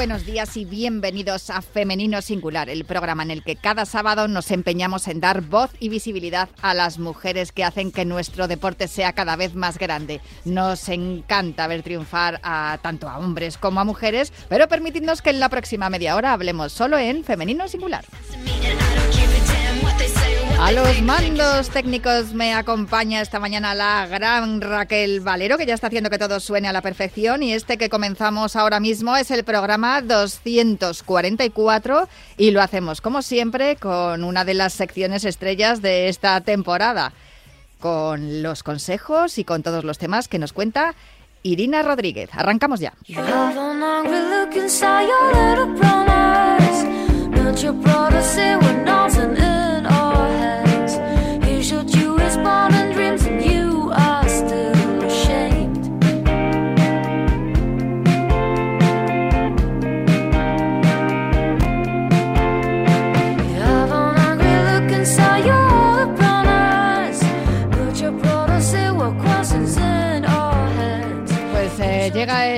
Buenos días y bienvenidos a Femenino Singular, el programa en el que cada sábado nos empeñamos en dar voz y visibilidad a las mujeres que hacen que nuestro deporte sea cada vez más grande. Nos encanta ver triunfar a tanto a hombres como a mujeres, pero permitidnos que en la próxima media hora hablemos solo en Femenino Singular. A los mandos técnicos me acompaña esta mañana la gran Raquel Valero, que ya está haciendo que todo suene a la perfección. Y este que comenzamos ahora mismo es el programa 244 y lo hacemos, como siempre, con una de las secciones estrellas de esta temporada, con los consejos y con todos los temas que nos cuenta Irina Rodríguez. Arrancamos ya.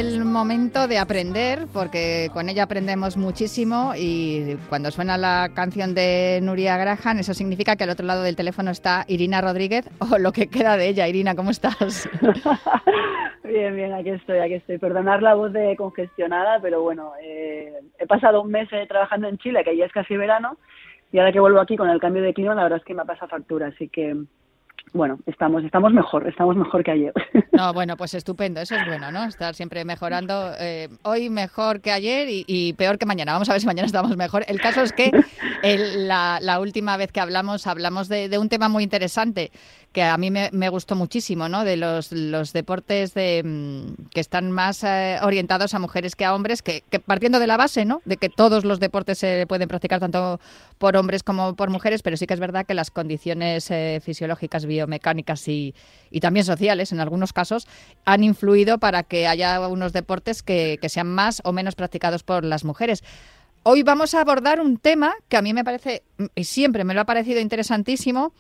El momento de aprender, porque con ella aprendemos muchísimo y cuando suena la canción de Nuria Graham, eso significa que al otro lado del teléfono está Irina Rodríguez o lo que queda de ella. Irina, ¿cómo estás? bien, bien, aquí estoy, aquí estoy. Perdonar la voz de congestionada, pero bueno, eh, he pasado un mes eh, trabajando en Chile, que ya es casi verano, y ahora que vuelvo aquí con el cambio de clima, la verdad es que me pasa factura, así que bueno, estamos, estamos mejor, estamos mejor que ayer. No, bueno, pues estupendo, eso es bueno, ¿no? Estar siempre mejorando. Eh, hoy mejor que ayer y, peor que mañana. Vamos a ver si mañana estamos mejor. El caso es que la, última vez que hablamos, hablamos de un tema muy interesante que a mí me, gustó muchísimo, ¿no? De los, deportes de, mm, que están más eh, orientados a mujeres que a hombres, que, partiendo de la base, ¿no? De que todos los deportes se pueden practicar tanto por hombres como por mujeres, pero sí que es verdad que las condiciones eh, fisiológicas, biomecánicas y, y, también sociales, en algunos casos, han influido para que haya unos deportes que, que sean más o menos practicados por las mujeres. Hoy vamos a abordar un tema que a mí me parece, y siempre me lo ha parecido interesantísimo,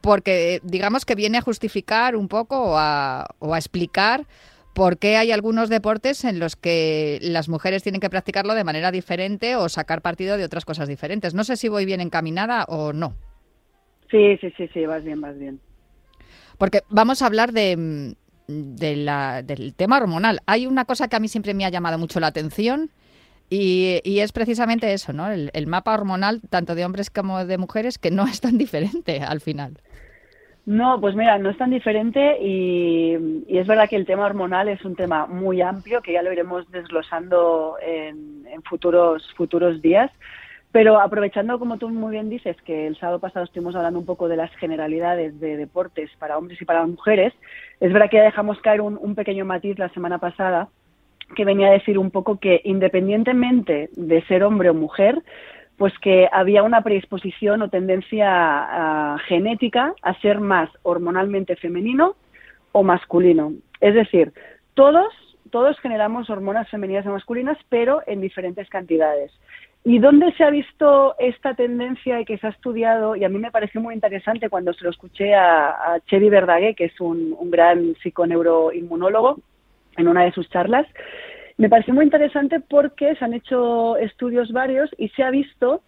porque digamos que viene a justificar un poco o a, explicar por qué hay algunos deportes en los que las mujeres tienen que practicarlo de manera diferente o sacar partido de otras cosas diferentes. No sé si voy bien encaminada o no. Sí, sí, sí, sí, vas bien, vas bien. Porque vamos a hablar de, del tema hormonal. Hay una cosa que a mí siempre me ha llamado mucho la atención y, es precisamente eso, ¿no? El, mapa hormonal, tanto de hombres como de mujeres, que no es tan diferente al final. No, pues mira, no es tan diferente y, es verdad que el tema hormonal es un tema muy amplio que ya lo iremos desglosando en, futuros, futuros días. Pero aprovechando, como tú muy bien dices, que el sábado pasado estuvimos hablando un poco de las generalidades de deportes para hombres y para mujeres, es verdad que ya dejamos caer un pequeño matiz la semana pasada que venía a decir un poco que independientemente de ser hombre o mujer, pues que había una predisposición o tendencia ah, genética a ser más hormonalmente femenino o masculino. Es decir, todos, todos generamos hormonas femeninas y masculinas, pero en diferentes cantidades. ¿Y dónde se ha visto esta tendencia y que se ha estudiado? Y a mí me pareció muy interesante cuando se lo escuché a, a Verdaguer, que es un, un gran psiconeuroinmunólogo, en una de sus charlas. Me pareció muy interesante porque se han hecho estudios varios y se ha visto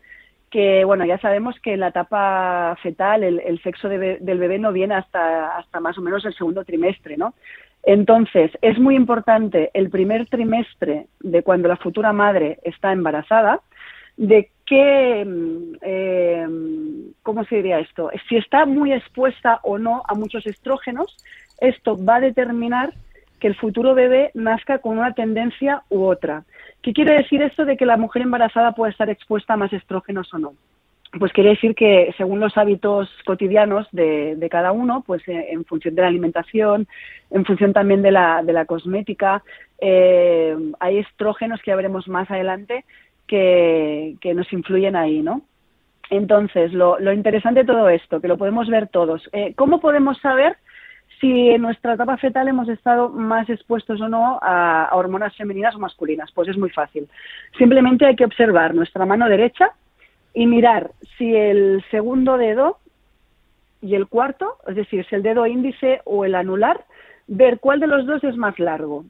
que, bueno, ya sabemos que en la etapa fetal el, sexo del bebé no viene hasta, hasta más o menos el segundo trimestre, ¿no? Entonces, es muy importante el primer trimestre de cuando la futura madre está embarazada, de qué, eh, ¿cómo se diría esto? Si está muy expuesta o no a muchos estrógenos, esto va a determinar que el futuro bebé nazca con una tendencia u otra. ¿Qué quiere decir esto de que la mujer embarazada puede estar expuesta a más estrógenos o no? pues quiere decir que según los hábitos cotidianos de, cada uno, pues eh, en función de la alimentación, en función también de la, de la cosmética, eh, hay estrógenos que ya veremos más adelante que, nos influyen ahí, ¿no? Entonces, lo, lo, interesante de todo esto, que lo podemos ver todos, eh, ¿cómo podemos saber si en nuestra etapa fetal hemos estado más expuestos o no a, hormonas femeninas o masculinas? Pues es muy fácil. Simplemente hay que observar nuestra mano derecha, y mirar si el segundo dedo y el cuarto, es decir, si el dedo índice o el anular, ver cuál de los dos es más largo.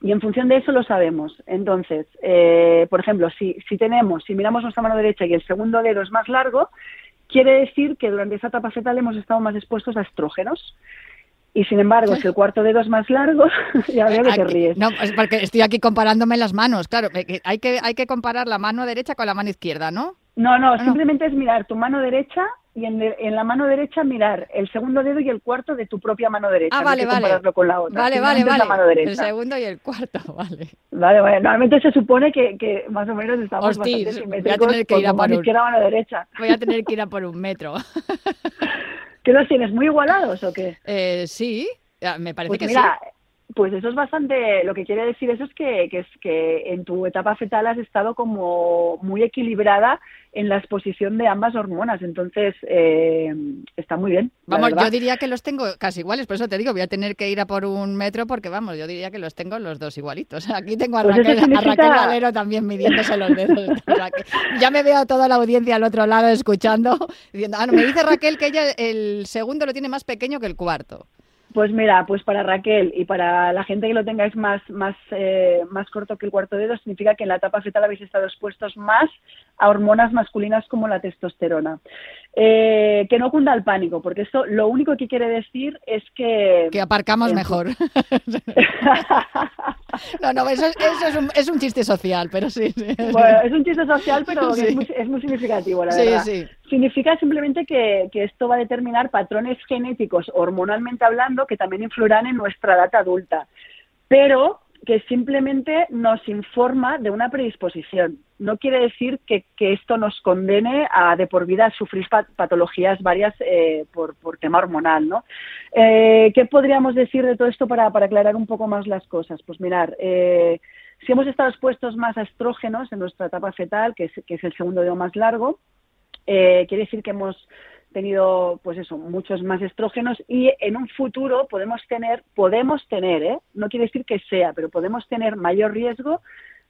Y en función de eso lo sabemos. Entonces, eh, por ejemplo, si tenemos, si miramos nuestra mano derecha y el segundo dedo es más largo, quiere decir que durante esa etapa fetal hemos estado más expuestos a estrógenos. Y sin embargo, si el cuarto dedo es más largo, ya veo que te ríes. No, es porque estoy aquí comparándome las manos. Claro, hay que, hay que comparar la mano derecha con la mano izquierda, ¿no? No, no, simplemente es mirar tu mano derecha y en, en, la mano derecha mirar el segundo dedo y el cuarto de tu propia mano derecha. Ah, vale, vale. con la otra. Vale, vale, vale. El segundo y el cuarto, vale. Vale, vale. Normalmente se supone que, que más o menos estamos Hostis, bastante voy a tener que ir a por un... izquierda, mano derecha. Voy a tener que ir a por un metro. ¿Qué los tienes? ¿Muy igualados o qué? Eh, sí, me parece pues que mira, sí. Pues eso es bastante, lo que quiere decir eso es que, que, es que en tu etapa fetal has estado como muy equilibrada en la exposición de ambas hormonas, entonces eh, está muy bien. Vamos, yo diría que los tengo casi iguales, por eso te digo, voy a tener que ir a por un metro porque vamos, yo diría que los tengo los dos igualitos. Aquí tengo a, Pues Raquel, significa- a Raquel Valero también midiéndose los dedos. O sea, que ya me veo a toda la audiencia al otro lado escuchando, diciendo, ah, no, me dice Raquel que ella el segundo lo tiene más pequeño que el cuarto. Pues mira, pues para Raquel y para la gente que lo tengáis más, más, eh, más corto que el cuarto dedo, significa que en la etapa fetal habéis estado expuestos más a hormonas masculinas como la testosterona. Eh, que no cunda el pánico, porque esto lo único que quiere decir es que... Que aparcamos mejor. no, no, eso, es- eso es, un, es un chiste social, pero sí. sí. Bueno, es un chiste social, pero Sí. es, muy, es muy significativo, la Sí, verdad. sí. Significa simplemente que, que esto va a determinar patrones genéticos, hormonalmente hablando, que también influirán en nuestra edad adulta, pero que simplemente nos informa de una predisposición. No quiere decir que, esto nos condene a de por vida a sufrir pat- patologías varias eh, por, por tema hormonal, ¿no? Eh, ¿Qué podríamos decir de todo esto para, para aclarar un poco más las cosas? Pues mirar, eh, si hemos estado expuestos más a estrógenos en nuestra etapa fetal, que es, que es el segundo dedo más largo, eh, quiere decir que hemos tenido, pues eso, muchos más estrógenos y en un futuro podemos tener, podemos tener, ¿eh? no quiere decir que sea, pero podemos tener mayor riesgo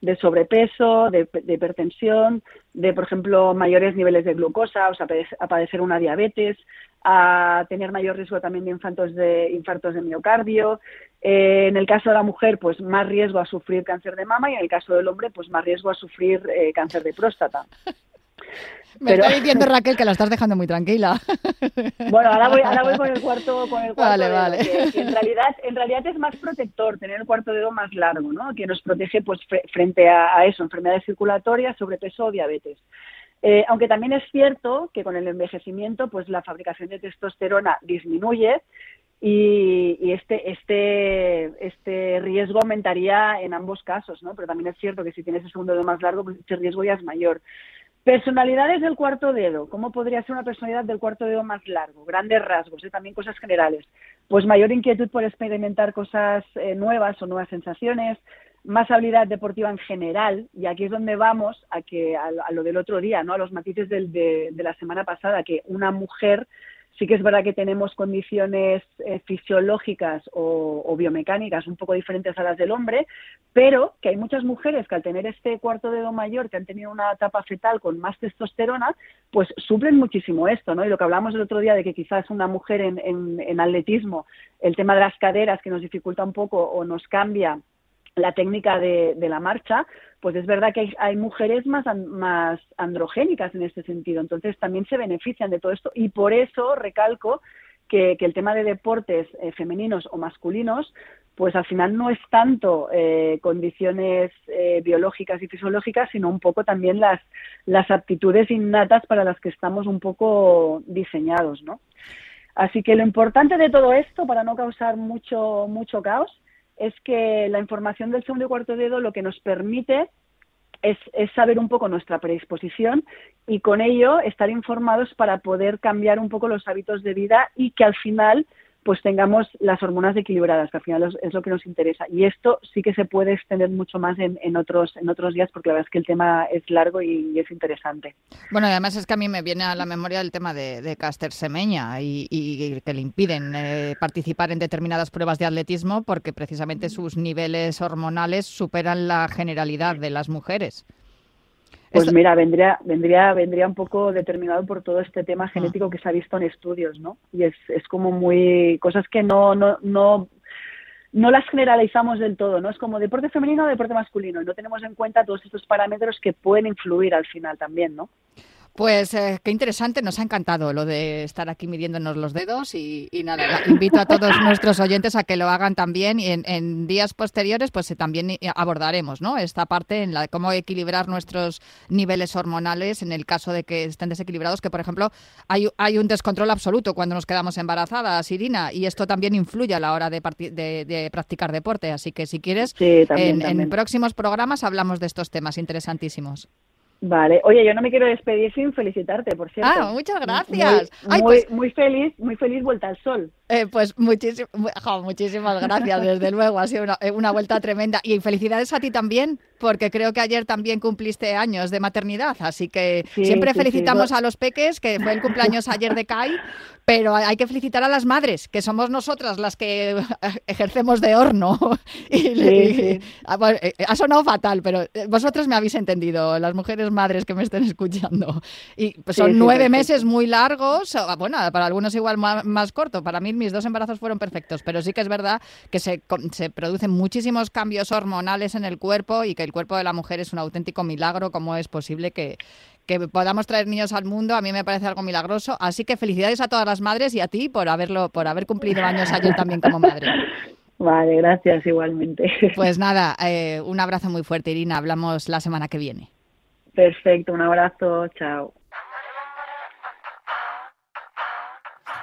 de sobrepeso, de, de hipertensión, de, por ejemplo, mayores niveles de glucosa, o sea, a padecer una diabetes, a tener mayor riesgo también de infartos de, infartos de miocardio. Eh, en el caso de la mujer, pues más riesgo a sufrir cáncer de mama y en el caso del hombre, pues más riesgo a sufrir eh, cáncer de próstata. Me pero- está diciendo Raquel que la estás dejando muy tranquila. Bueno, ahora voy, ahora voy con el cuarto, con el cuarto Vale, dedo, vale. que- que en realidad, en realidad es más protector tener el cuarto dedo más largo, ¿no? Que nos protege, pues, fre- frente a, a eso, enfermedades circulatorias, sobrepeso o diabetes. Eh, aunque también es cierto que con el envejecimiento, pues, la fabricación de testosterona disminuye y, y este, este, este riesgo aumentaría en ambos casos, ¿no? Pero también es cierto que si tienes el segundo dedo más largo, pues este riesgo ya es mayor. Personalidades del cuarto dedo. ¿Cómo podría ser una personalidad del cuarto dedo más largo? Grandes rasgos, ¿eh? también cosas generales. Pues mayor inquietud por experimentar cosas eh, nuevas o nuevas sensaciones, más habilidad deportiva en general, y aquí es donde vamos a que a, a lo del otro día, ¿no? A los matices del- de, de la semana pasada, que una mujer sí que es verdad que tenemos condiciones eh, fisiológicas o, biomecánicas un poco diferentes a las del hombre, pero que hay muchas mujeres que al tener este cuarto dedo mayor, que han tenido una etapa fetal con más testosterona, pues suplen muchísimo esto, ¿no? Y lo que hablamos el otro día de que quizás una mujer en, en, en atletismo, el tema de las caderas que nos dificulta un poco o nos cambia la técnica de, la marcha, pues es verdad que hay, mujeres más, más androgénicas en este sentido. Entonces también se benefician de todo esto y por eso recalco que, que el tema de deportes eh, femeninos o masculinos, pues al final no es tanto eh, condiciones eh, biológicas y fisiológicas, sino un poco también las, las aptitudes innatas para las que estamos un poco diseñados, ¿no? Así que lo importante de todo esto, para no causar mucho, mucho caos, es que la información del segundo y cuarto dedo lo que nos permite es, es, saber un poco nuestra predisposición y con ello estar informados para poder cambiar un poco los hábitos de vida y que al final pues tengamos las hormonas equilibradas, que al final es, lo que nos interesa. Y esto sí que se puede extender mucho más en, otros, en otros días, porque la verdad es que el tema es largo y, es interesante. Bueno, además es que a mí me viene a la memoria el tema de, de Caster Semeña y, que le impiden eh, participar en determinadas pruebas de atletismo porque precisamente sus niveles hormonales superan la generalidad de las mujeres. Pues mira, vendría, vendría, vendría un poco determinado por todo este tema genético que se ha visto en estudios, ¿no? Y es, es como muy cosas que no, no, no, no las generalizamos del todo, ¿no? Es como deporte femenino o deporte masculino y no tenemos en cuenta todos estos parámetros que pueden influir al final también, ¿no? Pues eh, qué interesante, nos ha encantado lo de estar aquí midiéndonos los dedos y, nada, invito a todos nuestros oyentes a que lo hagan también y en, días posteriores pues eh, también eh, abordaremos ¿no? esta parte en la de cómo equilibrar nuestros niveles hormonales en el caso de que estén desequilibrados, que por ejemplo hay, hay un descontrol absoluto cuando nos quedamos embarazadas, Irina, y esto también influye a la hora de, de, practicar deporte, así que si quieres, en próximos programas hablamos de estos temas interesantísimos. Vale, oye, yo no me quiero despedir sin felicitarte, por cierto. Ah, muchas gracias. Muy, pues muy, feliz, muy feliz vuelta al sol. Eh, pues muchísimas gracias, desde luego, ha sido eh, una, vuelta tremenda. Y felicidades a ti también, porque creo que ayer también cumpliste años de maternidad, así que siempre felicitamos a los peques, que fue el cumpleaños ayer de Kai, pero hay que felicitar a las madres, que somos nosotras las que ejercemos de horno. y, ah, eh, ha sonado fatal, pero eh, vosotras me habéis entendido, las mujeres madres que me estén escuchando. Y pues, son nueve meses muy largos, bueno, para algunos igual más, corto. Para mí mis dos embarazos fueron perfectos, pero sí que es verdad que se, se producen muchísimos cambios hormonales en el cuerpo y que el cuerpo de la mujer es un auténtico milagro, como es posible que que podamos traer niños al mundo a mí me parece algo milagroso. Así que felicidades a todas las madres y a ti por haberlo, por haber cumplido años ayer también como madre. Vale, gracias igualmente. Pues nada, eh, un abrazo muy fuerte, Irina. Hablamos la semana que viene. Perfecto, un abrazo, chao.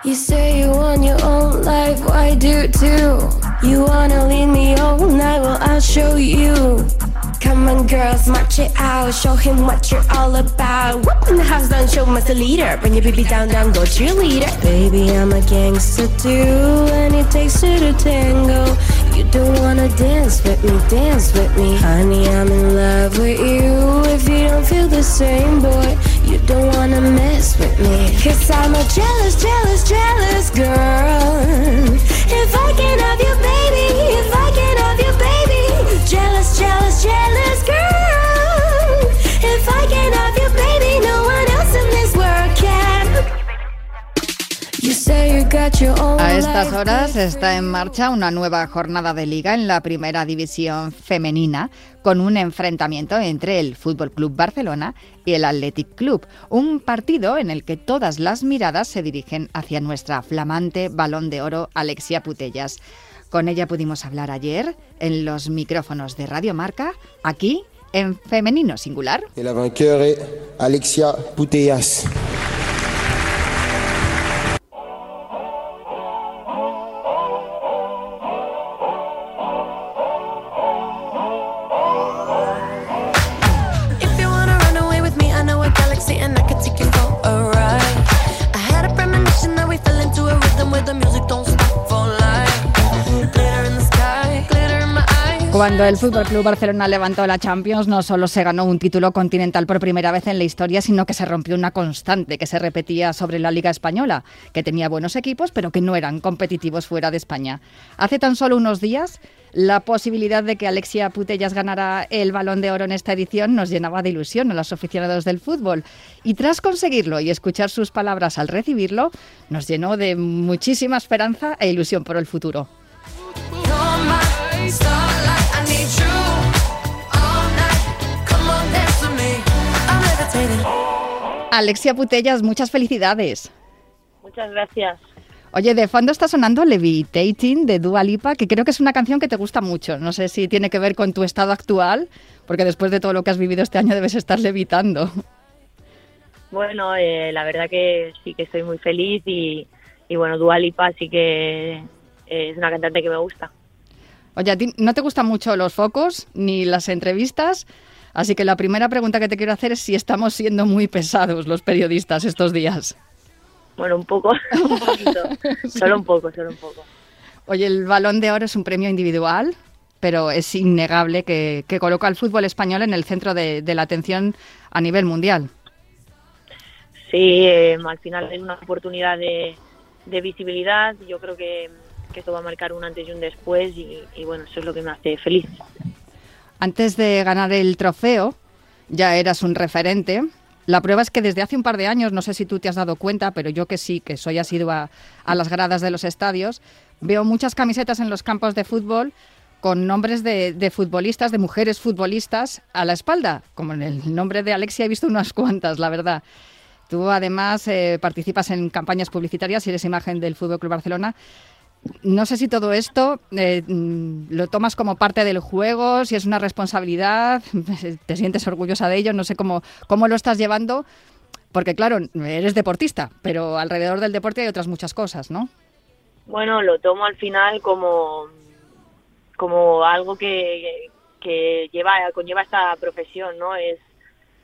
You say you want your own life, I do too. You wanna lead me all night, well I'll show you. Come on, girls, march it out. Show him what you're all about. Whoop in the house down, show him as a leader. Bring your baby down, down, go cheerleader. Baby, I'm a gangster too, and it takes two to tango. You don't wanna dance with me, dance with me. Honey, I'm in love with you. If you don't feel the same, boy, you don't wanna mess with me. Cause I'm a jealous, jealous, jealous girl. If I can have you, baby, if I can have you, baby. Jealous, jealous, A estas horas está en marcha una nueva jornada de liga en la primera división femenina con un enfrentamiento entre el Fútbol Club Barcelona y el Athletic Club, un partido en el que todas las miradas se dirigen hacia nuestra flamante balón de oro Alexia Putellas. Con ella pudimos hablar ayer en los micrófonos de Radio Marca, aquí en femenino singular. El la Alexia Putellas. El Fútbol Club Barcelona levantó la Champions, no solo se ganó un título continental por primera vez en la historia, sino que se rompió una constante que se repetía sobre la Liga Española, que tenía buenos equipos, pero que no eran competitivos fuera de España. Hace tan solo unos días, la posibilidad de que Alexia Putellas ganara el balón de oro en esta edición nos llenaba de ilusión a los aficionados del fútbol. Y tras conseguirlo y escuchar sus palabras al recibirlo, nos llenó de muchísima esperanza e ilusión por el futuro. Alexia Putellas, muchas felicidades. Muchas gracias. Oye, de fondo está sonando Levitating de Dua Lipa, que creo que es una canción que te gusta mucho. No sé si tiene que ver con tu estado actual, porque después de todo lo que has vivido este año debes estar levitando. Bueno, eh, la verdad que sí que estoy muy feliz y, y bueno, Dua Lipa sí que es una cantante que me gusta. Oye, ¿a ti no te gustan mucho los focos ni las entrevistas? Así que la primera pregunta que te quiero hacer es si estamos siendo muy pesados los periodistas estos días. Bueno, un poco, un poquito, solo un poco, solo un poco. Oye, el Balón de Oro es un premio individual, pero es innegable que, coloca al fútbol español en el centro de, la atención a nivel mundial. Sí, eh, al final es una oportunidad de, visibilidad. Yo creo que, esto va a marcar un antes y un después y, y bueno, eso es lo que me hace feliz. Antes de ganar el trofeo, ya eras un referente. La prueba es que desde hace un par de años, no sé si tú te has dado cuenta, pero yo que sí, que soy asidua a las gradas de los estadios, veo muchas camisetas en los campos de fútbol con nombres de, futbolistas, de mujeres futbolistas a la espalda. Como en el nombre de Alexia he visto unas cuantas, la verdad. Tú además eh, participas en campañas publicitarias y eres imagen del Fútbol Club Barcelona. No sé si todo esto eh, mm, lo tomas como parte del juego, si es una responsabilidad, te sientes orgullosa de ello, no sé cómo, cómo lo estás llevando, porque claro, eres deportista, pero alrededor del deporte hay otras muchas cosas, ¿no? Bueno, lo tomo al final como, como algo que, que lleva, conlleva esta profesión, ¿no? Es,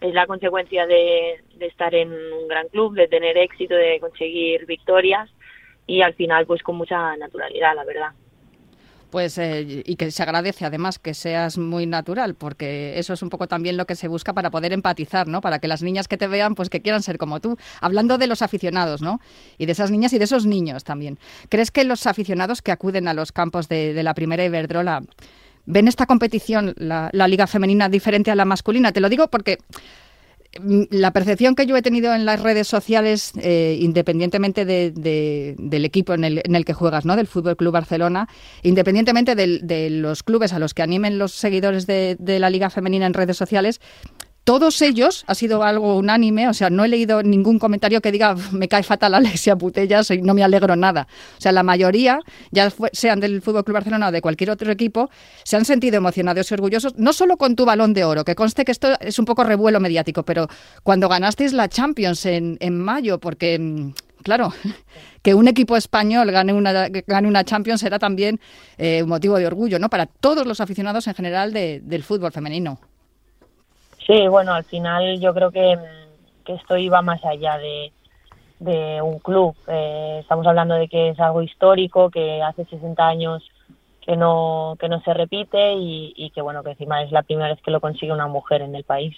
es la consecuencia de, de estar en un gran club, de tener éxito, de conseguir victorias y al final pues con mucha naturalidad, la verdad. Pues eh, y que se agradece además que seas muy natural, porque eso es un poco también lo que se busca para poder empatizar, ¿no? Para que las niñas que te vean, pues que quieran ser como tú. Hablando de los aficionados, ¿no? Y de esas niñas y de esos niños también. ¿Crees que los aficionados que acuden a los campos de, la primera Iberdrola ven esta competición, la, la liga femenina, diferente a la masculina? Te lo digo porque la percepción que yo he tenido en las redes sociales, eh, independientemente del equipo en el, que juegas, ¿no? del Fútbol Club Barcelona, independientemente de, los clubes a los que animen los seguidores de la Liga Femenina en redes sociales, todos ellos, ha sido algo unánime, o sea, no he leído ningún comentario que diga me cae fatal Alexia Putellas y no me alegro nada. O sea, la mayoría, ya sean del Fútbol Club Barcelona o de cualquier otro equipo, se han sentido emocionados y orgullosos, no solo con tu balón de oro, que conste que esto es un poco revuelo mediático, pero cuando ganasteis la Champions en, mayo, porque mm, claro, que un equipo español gane una, gane una Champions era también eh, un motivo de orgullo, ¿no? Para todos los aficionados en general del fútbol femenino. Sí, bueno, al final yo creo que, esto iba más allá de, un club. Eh, estamos hablando de que es algo histórico, que hace 60 años que no, que no se repite y, y que bueno, que encima es la primera vez que lo consigue una mujer en el país.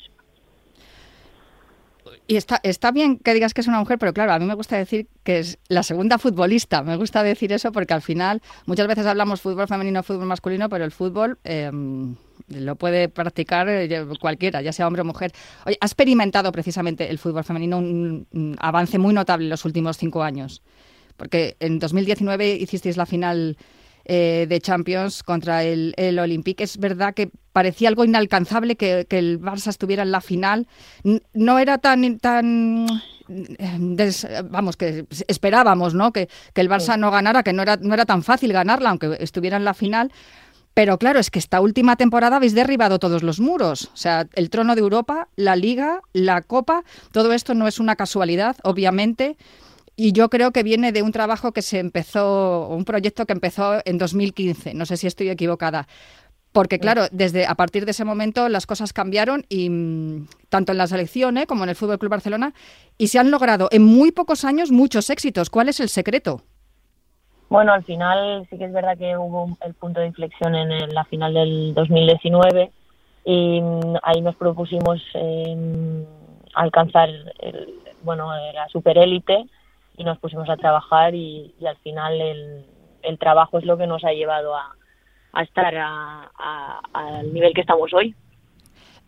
Y está, está bien que digas que es una mujer, pero claro, a mí me gusta decir que es la segunda futbolista. Me gusta decir eso porque al final muchas veces hablamos fútbol femenino, fútbol masculino, pero el fútbol em, lo puede practicar eh, cualquiera, ya sea hombre o mujer. Oye, ha experimentado precisamente el fútbol femenino un, avance muy notable en los últimos cinco años. Porque en 2019 hicisteis la final eh, de Champions contra el, el Olympique. Es verdad que parecía algo inalcanzable que, el Barça estuviera en la final. No era tan tan vamos que esperábamos, ¿no? Que, el Barça no ganara, que no era no era tan fácil ganarla, aunque estuviera en la final. Pero claro, es que esta última temporada habéis derribado todos los muros. O sea, el trono de Europa, la Liga, la Copa, todo esto no es una casualidad, obviamente. Y yo creo que viene de un trabajo que se empezó, un proyecto que empezó en 2015, no sé si estoy equivocada. Porque claro, desde a partir de ese momento las cosas cambiaron y mm, tanto en la selección ¿eh? como en el Fútbol Club Barcelona y se han logrado en muy pocos años muchos éxitos. ¿Cuál es el secreto? Bueno, al final sí que es verdad que hubo el punto de inflexión en la final del 2019 y mm, ahí nos propusimos em, alcanzar el, bueno la superélite y nos pusimos a trabajar y, al final el, el, trabajo es lo que nos ha llevado a, a estar al nivel que estamos hoy.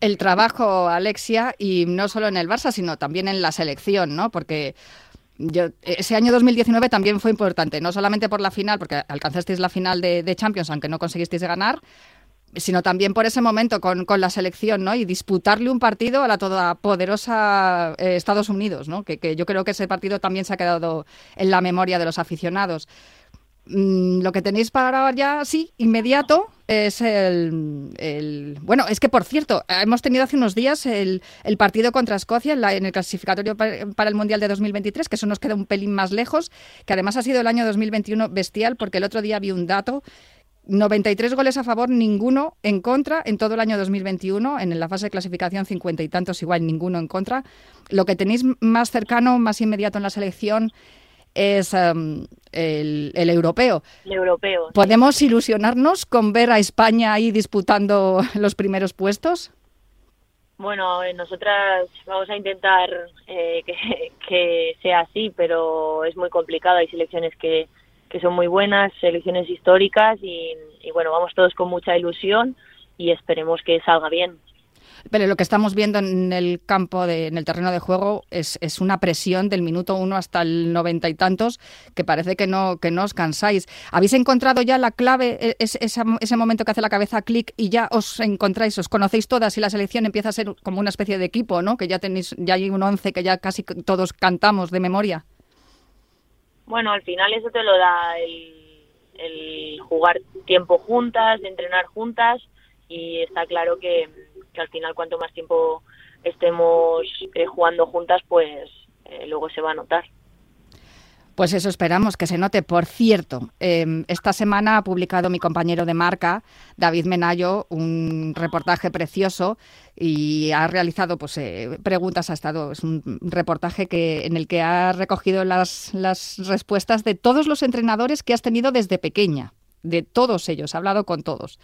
El trabajo, Alexia, y no solo en el Barça, sino también en la selección, ¿no? Porque yo, ese año 2019 también fue importante, no solamente por la final, porque alcanzasteis la final de, de Champions, aunque no conseguisteis ganar, sino también por ese momento con, con, la selección, ¿no? Y disputarle un partido a la todopoderosa eh, Estados Unidos, ¿no? Que, yo creo que ese partido también se ha quedado en la memoria de los aficionados. Mm, lo que tenéis para ya, sí, inmediato, es el, Bueno, es que por cierto, hemos tenido hace unos días el, el partido contra Escocia en, en, el clasificatorio para el Mundial de 2023, que eso nos queda un pelín más lejos, que además ha sido el año 2021 bestial, porque el otro día vi un dato 93 goles a favor, ninguno en contra en todo el año 2021. En la fase de clasificación, cincuenta y tantos, igual ninguno en contra. Lo que tenéis más cercano, más inmediato en la selección es em, el, europeo. El europeo. ¿Podemos ilusionarnos con ver a España ahí disputando los primeros puestos? Bueno, nosotras vamos a intentar eh, que, que, sea así, pero es muy complicado. Hay selecciones que, que son muy buenas, selecciones históricas y, bueno, vamos todos con mucha ilusión y esperemos que salga bien. Pero lo que estamos viendo en el campo, de, en el terreno de juego, es, es, una presión del minuto uno hasta el noventa y tantos que parece que no, que no os cansáis. ¿Habéis encontrado ya la clave, e, es, ese momento que hace la cabeza clic y ya os encontráis, os conocéis todas y la selección empieza a ser como una especie de equipo, ¿no? Que ya tenéis, ya hay un once que ya casi todos cantamos de memoria. Bueno, al final eso te lo da el, jugar tiempo juntas, entrenar juntas y está claro que, al final cuanto más tiempo estemos eh, jugando juntas, pues eh, luego se va a notar. Pues eso esperamos que se note. Por cierto, em, esta semana ha publicado mi compañero de marca, David Menayo, un reportaje precioso y ha realizado pues, eh, preguntas. Ha estado, es un reportaje que, en el que ha recogido las, las respuestas de todos los entrenadores que has tenido desde pequeña, de todos ellos, ha hablado con todos.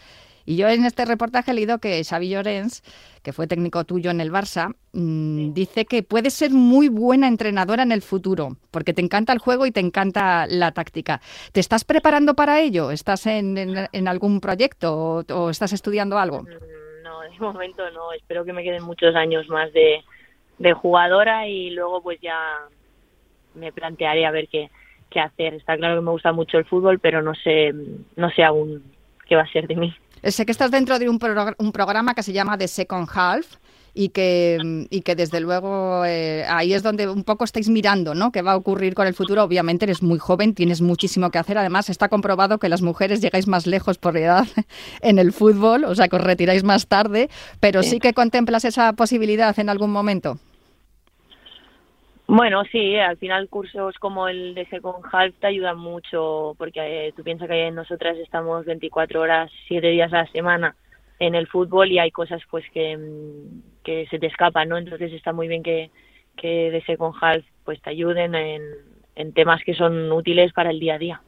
Y yo en este reportaje he leído que Xavi Llorens, que fue técnico tuyo en el Barça, mm, dice que puedes ser muy buena entrenadora en el futuro, porque te encanta el juego y te encanta la táctica. ¿Te estás preparando para ello? ¿Estás en, en, algún proyecto o, estás estudiando algo? Mm, no, de momento no. Espero que me queden muchos años más de, de jugadora y luego pues ya me plantearé a ver qué, qué hacer. Está claro que me gusta mucho el fútbol, pero no sé, no sé aún qué va a ser de mí. Sé que estás dentro de un, un programa que se llama The Second Half y que, y que desde luego eh, ahí es donde un poco estáis mirando, ¿no? ¿Qué va a ocurrir con el futuro? Obviamente eres muy joven, tienes muchísimo que hacer. Además, está comprobado que las mujeres llegáis más lejos por edad en el fútbol, o sea, que os retiráis más tarde, pero sí que contemplas esa posibilidad en algún momento. Bueno, sí, al final cursos como el de Second Half te ayudan mucho porque eh, tú piensas que nosotras estamos 24 horas, 7 días a la semana en el fútbol y hay cosas pues que, mm, que se te escapan, ¿no? Entonces está muy bien que, que de Second Half pues te ayuden en, en temas que son útiles para el día a día.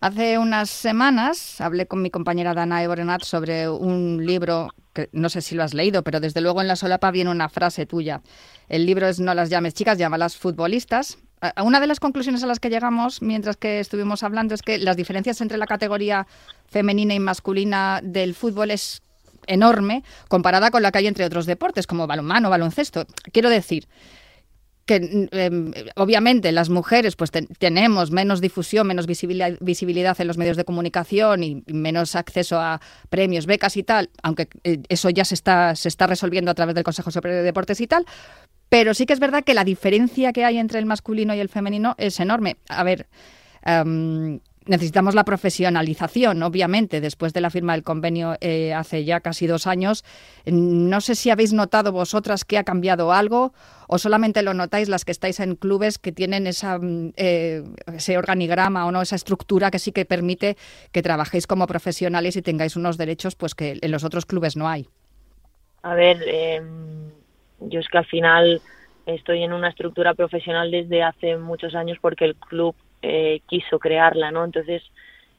Hace unas semanas hablé con mi compañera Dana Eborenat sobre un libro que no sé si lo has leído, pero desde luego en la solapa viene una frase tuya. El libro es No las llames chicas, llámalas futbolistas. Una de las conclusiones a las que llegamos mientras que estuvimos hablando es que las diferencias entre la categoría femenina y masculina del fútbol es enorme comparada con la que hay entre otros deportes como balonmano, baloncesto. Quiero decir, que em, obviamente las mujeres pues tenemos menos difusión, menos visibilidad, en los medios de comunicación y, menos acceso a premios, becas y tal, aunque eh, eso ya se está, se está resolviendo a través del Consejo Superior de Deportes y tal, pero sí que es verdad que la diferencia que hay entre el masculino y el femenino es enorme. A ver, em, necesitamos la profesionalización, obviamente, después de la firma del convenio eh, hace ya casi dos años. No sé si habéis notado vosotras que ha cambiado algo o solamente lo notáis las que estáis en clubes que tienen esa, mm, eh, ese organigrama o no, esa estructura que sí que permite que trabajéis como profesionales y tengáis unos derechos pues que en los otros clubes no hay. A ver, em, yo es que al final estoy en una estructura profesional desde hace muchos años porque el club eh, quiso crearla, ¿no? Entonces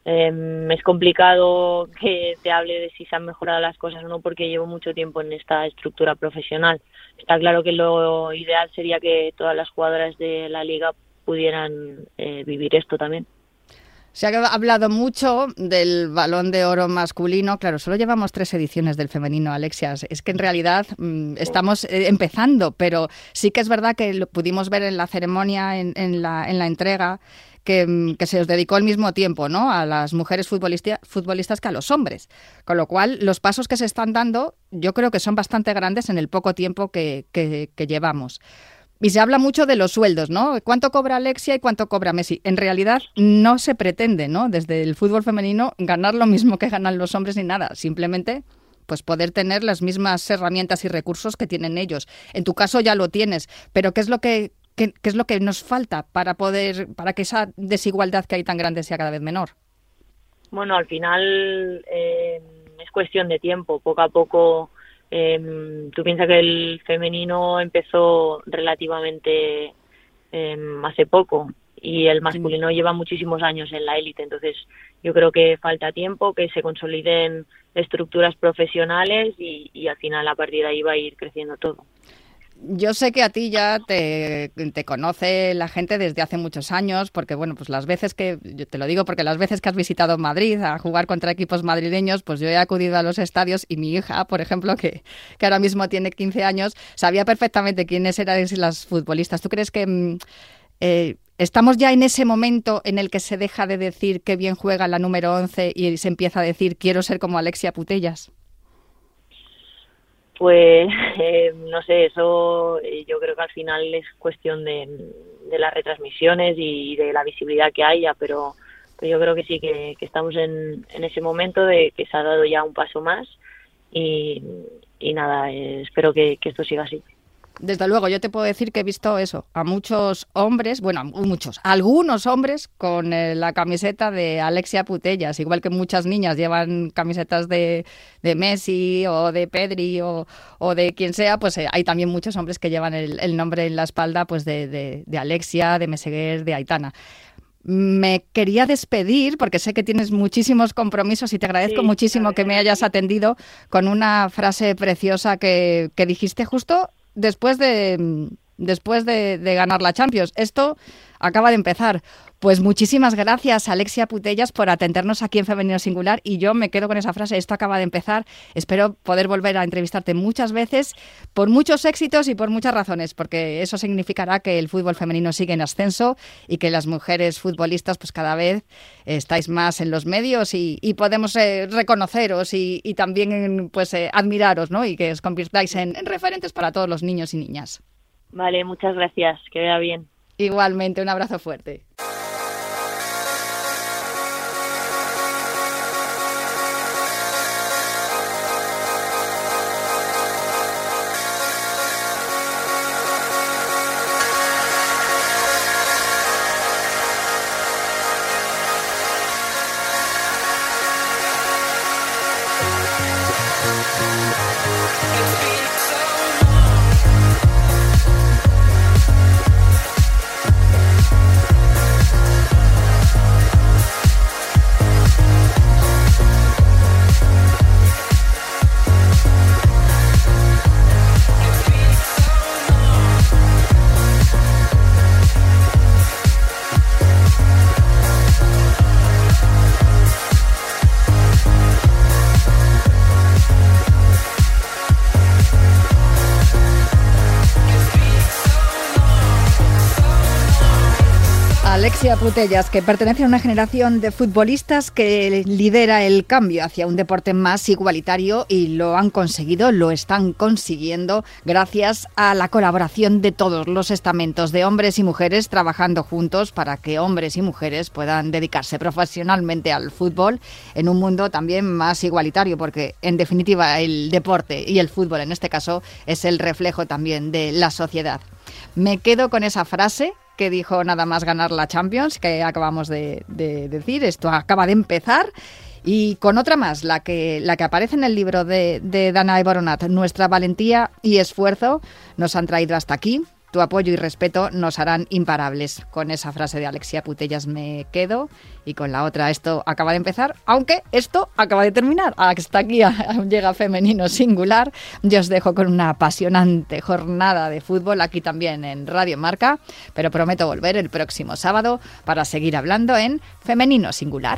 em, es complicado que te hable de si se han mejorado las cosas o no porque llevo mucho tiempo en esta estructura profesional. Está claro que lo ideal sería que todas las jugadoras de la liga pudieran eh, vivir esto también. Se ha hablado mucho del balón de oro masculino. Claro, solo llevamos tres ediciones del femenino, Alexia. Es que en realidad mm, estamos eh, empezando, pero sí que es verdad que lo pudimos ver en la ceremonia, en, la, en la entrega, Mm, que, se os dedicó al mismo tiempo ¿no? a las mujeres futbolistas que a los hombres. Con lo cual, los pasos que se están dando yo creo que son bastante grandes en el poco tiempo que, llevamos. Y se habla mucho de los sueldos, ¿no? ¿Cuánto cobra Alexia y cuánto cobra Messi? En realidad no se pretende, ¿no? Desde el fútbol femenino ganar lo mismo que ganan los hombres ni nada. Simplemente pues poder tener las mismas herramientas y recursos que tienen ellos. En tu caso ya lo tienes, pero ¿qué es lo que ¿Qué, es lo que nos falta para poder, para que esa desigualdad que hay tan grande sea cada vez menor? Bueno, al final eh, es cuestión de tiempo. Poco a poco, eh, tú piensas que el femenino empezó relativamente eh, hace poco y el masculino lleva muchísimos años en la élite. Entonces, yo creo que falta tiempo, que se consoliden estructuras profesionales y, y al final a partir de ahí va a ir creciendo todo. Yo sé que a ti ya te, conoce la gente desde hace muchos años, porque bueno, pues las veces que, yo te lo digo porque las veces que has visitado Madrid a jugar contra equipos madrileños, pues yo he acudido a los estadios y mi hija, por ejemplo, que, que ahora mismo tiene 15 años, sabía perfectamente quiénes eran las futbolistas. ¿Tú crees que mm, eh, estamos ya en ese momento en el que se deja de decir que bien juega la número 11 y se empieza a decir quiero ser como Alexia Putellas? Pues eh, no sé, eso eh, yo creo que al final es cuestión de, las retransmisiones y de la visibilidad que haya, pero, yo creo que sí, que, estamos en, en, ese momento de que se ha dado ya un paso más y, nada, eh, espero que esto siga así. Desde luego, yo te puedo decir que he visto eso, a muchos hombres, bueno, muchos, algunos hombres con eh, la camiseta de Alexia Putellas, igual que muchas niñas llevan camisetas de, de Messi o de Pedri o, o, de quien sea, pues eh, hay también muchos hombres que llevan el, el nombre en la espalda pues de, de, de Alexia, de Meseguer, de Aitana. Me quería despedir porque sé que tienes muchísimos compromisos y te agradezco sí, muchísimo que me hayas atendido con una frase preciosa que, que dijiste justo después de después de, de, ganar la Champions. Esto acaba de empezar. Pues muchísimas gracias, Alexia Putellas, por atendernos aquí en Femenino Singular. Y yo me quedo con esa frase, esto acaba de empezar. Espero poder volver a entrevistarte muchas veces, por muchos éxitos y por muchas razones, porque eso significará que el fútbol femenino sigue en ascenso y que las mujeres futbolistas, pues cada vez estáis más en los medios y, y podemos eh, reconoceros y, y, también pues eh, admiraros, ¿no? Y que os convirtáis en, en referentes para todos los niños y niñas. Vale, muchas gracias. Que vea bien. Igualmente, un abrazo fuerte. Putellas, que pertenece a una generación de futbolistas que lidera el cambio hacia un deporte más igualitario y lo han conseguido, lo están consiguiendo gracias a la colaboración de todos los estamentos de hombres y mujeres trabajando juntos para que hombres y mujeres puedan dedicarse profesionalmente al fútbol en un mundo también más igualitario, porque en definitiva el deporte y el fútbol en este caso es el reflejo también de la sociedad. Me quedo con esa frase que dijo nada más ganar la Champions, que acabamos de, de decir. Esto acaba de empezar. Y con otra más, la que, la que aparece en el libro de, de Dana Boronat, Nuestra valentía y esfuerzo nos han traído hasta aquí. Tu apoyo y respeto nos harán imparables. Con esa frase de Alexia Putellas me quedo y con la otra esto acaba de empezar, aunque esto acaba de terminar. Hasta aquí llega femenino singular. Yo os dejo con una apasionante jornada de fútbol aquí también en Radio Marca, pero prometo volver el próximo sábado para seguir hablando en femenino singular.